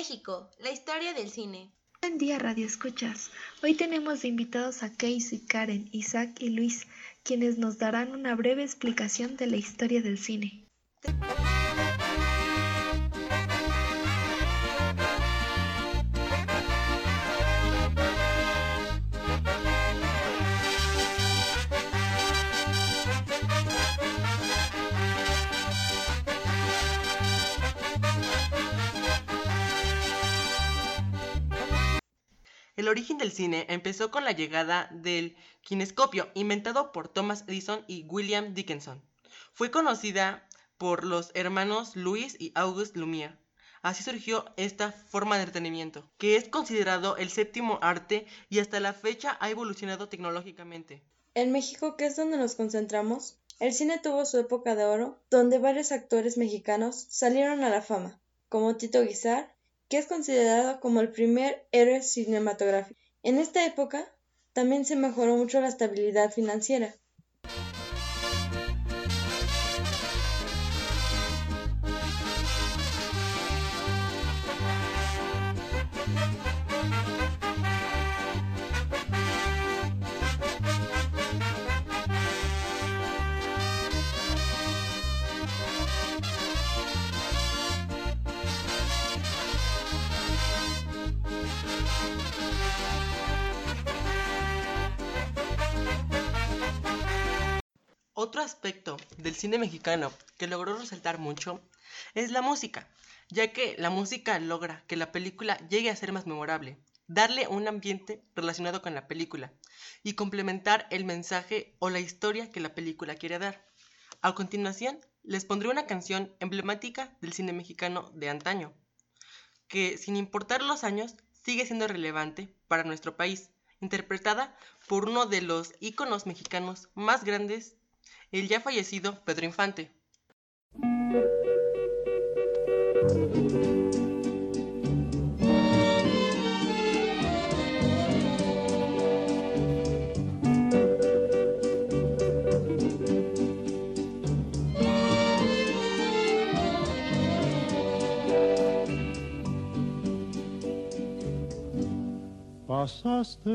México, la historia del cine. Buen día, Radio Escuchas. Hoy tenemos de invitados a Casey, Karen, Isaac y Luis, quienes nos darán una breve explicación de la historia del cine. El origen del cine empezó con la llegada del kinescopio, inventado por Thomas Edison y William Dickinson. Fue conocida por los hermanos Louis y Auguste Lumière. Así surgió esta forma de entretenimiento, que es considerado el séptimo arte y hasta la fecha ha evolucionado tecnológicamente. En México, que es donde nos concentramos, el cine tuvo su época de oro, donde varios actores mexicanos salieron a la fama, como Tito Guizar, que es considerado como el primer héroe cinematográfico. En esta época también se mejoró mucho la estabilidad financiera. Otro aspecto del cine mexicano que logró resaltar mucho es la música, ya que la música logra que la película llegue a ser más memorable, darle un ambiente relacionado con la película y complementar el mensaje o la historia que la película quiere dar. A continuación, les pondré una canción emblemática del cine mexicano de antaño, que sin importar los años sigue siendo relevante para nuestro país, interpretada por uno de los íconos mexicanos más grandes el ya fallecido Pedro Infante. Pasaste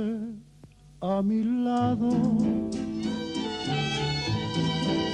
a mi lado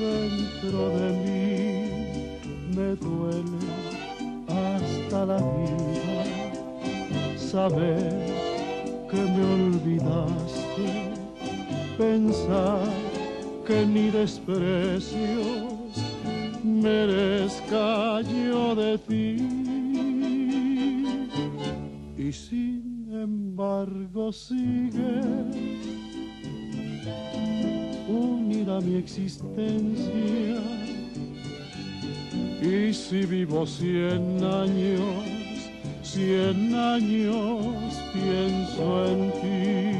dentro de mí. Me duele hasta la vida saber que me olvidaste, pensar que ni desprecios merezca yo de ti. Y sin embargo sigue unida mi existencia. Y si vivo cien años, cien años pienso en ti.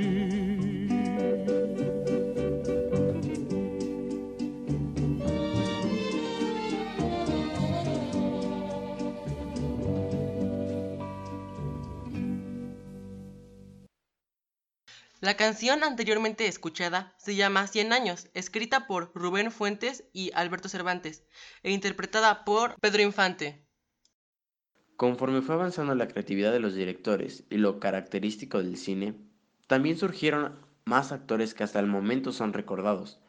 La canción anteriormente escuchada se llama Cien años, escrita por Rubén Fuentes y Alberto Cervantes, e interpretada por Pedro Infante. Conforme fue avanzando la creatividad de los directores y lo característico del cine, también surgieron más actores que hasta el momento son recordados,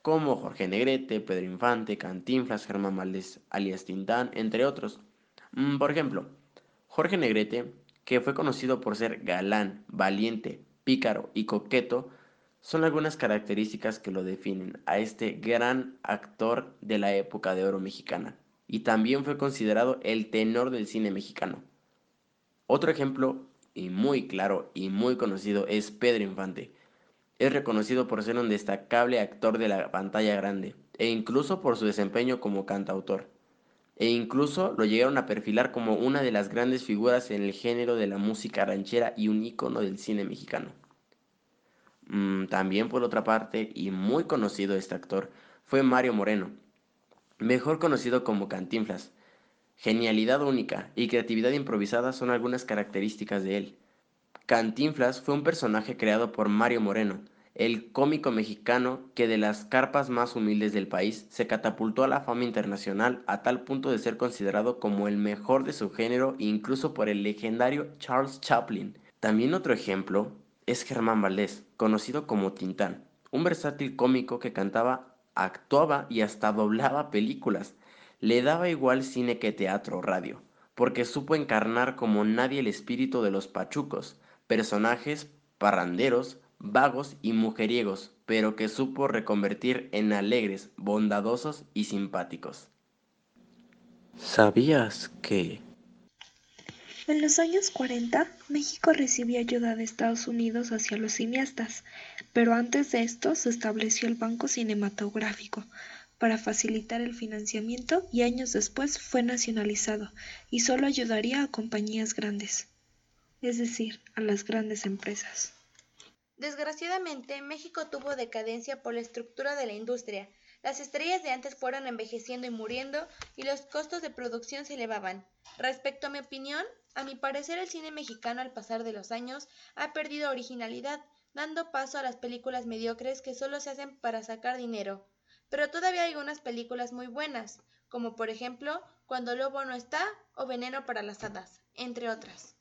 como Jorge Negrete, Pedro Infante, Cantinflas, Germán Valdés, alias Tintán, entre otros. Mm, por ejemplo, Jorge Negrete, que fue conocido por ser galán, valiente, pícaro y coqueto son algunas características que lo definen a este gran actor de la época de oro mexicana y también fue considerado el tenor del cine mexicano. Otro ejemplo y muy claro y muy conocido es Pedro Infante. Es reconocido por ser un destacable actor de la pantalla grande e incluso por su desempeño como cantautor. E incluso lo llegaron a perfilar como una de las grandes figuras en el género de la música ranchera y un ícono del cine mexicano. Mm, también por otra parte, y muy conocido este actor, fue Mario Moreno, mejor conocido como Cantinflas. Genialidad única y creatividad improvisada son algunas características de él. Cantinflas fue un personaje creado por Mario Moreno, el cómico mexicano que de las carpas más humildes del país se catapultó a la fama internacional a tal punto de ser considerado como el mejor de su género incluso por el legendario Charles Chaplin. También otro ejemplo es Germán Valdés, conocido como Tintán, un versátil cómico que cantaba, actuaba y hasta doblaba películas. Le daba igual cine que teatro o radio, porque supo encarnar como nadie el espíritu de los pachucos, personajes parranderos, vagos y mujeriegos, pero que supo reconvertir en alegres, bondadosos y simpáticos. ¿Sabías que... En los años 40, México recibió ayuda de Estados Unidos hacia los cineastas, pero antes de esto se estableció el Banco Cinematográfico para facilitar el financiamiento y años después fue nacionalizado y solo ayudaría a compañías grandes, es decir, a las grandes empresas. Desgraciadamente, México tuvo decadencia por la estructura de la industria. Las estrellas de antes fueron envejeciendo y muriendo y los costos de producción se elevaban. Respecto a mi opinión, a mi parecer el cine mexicano al pasar de los años ha perdido originalidad, dando paso a las películas mediocres que solo se hacen para sacar dinero. Pero todavía hay algunas películas muy buenas, como por ejemplo Cuando Lobo no está o Veneno para las Hadas, entre otras.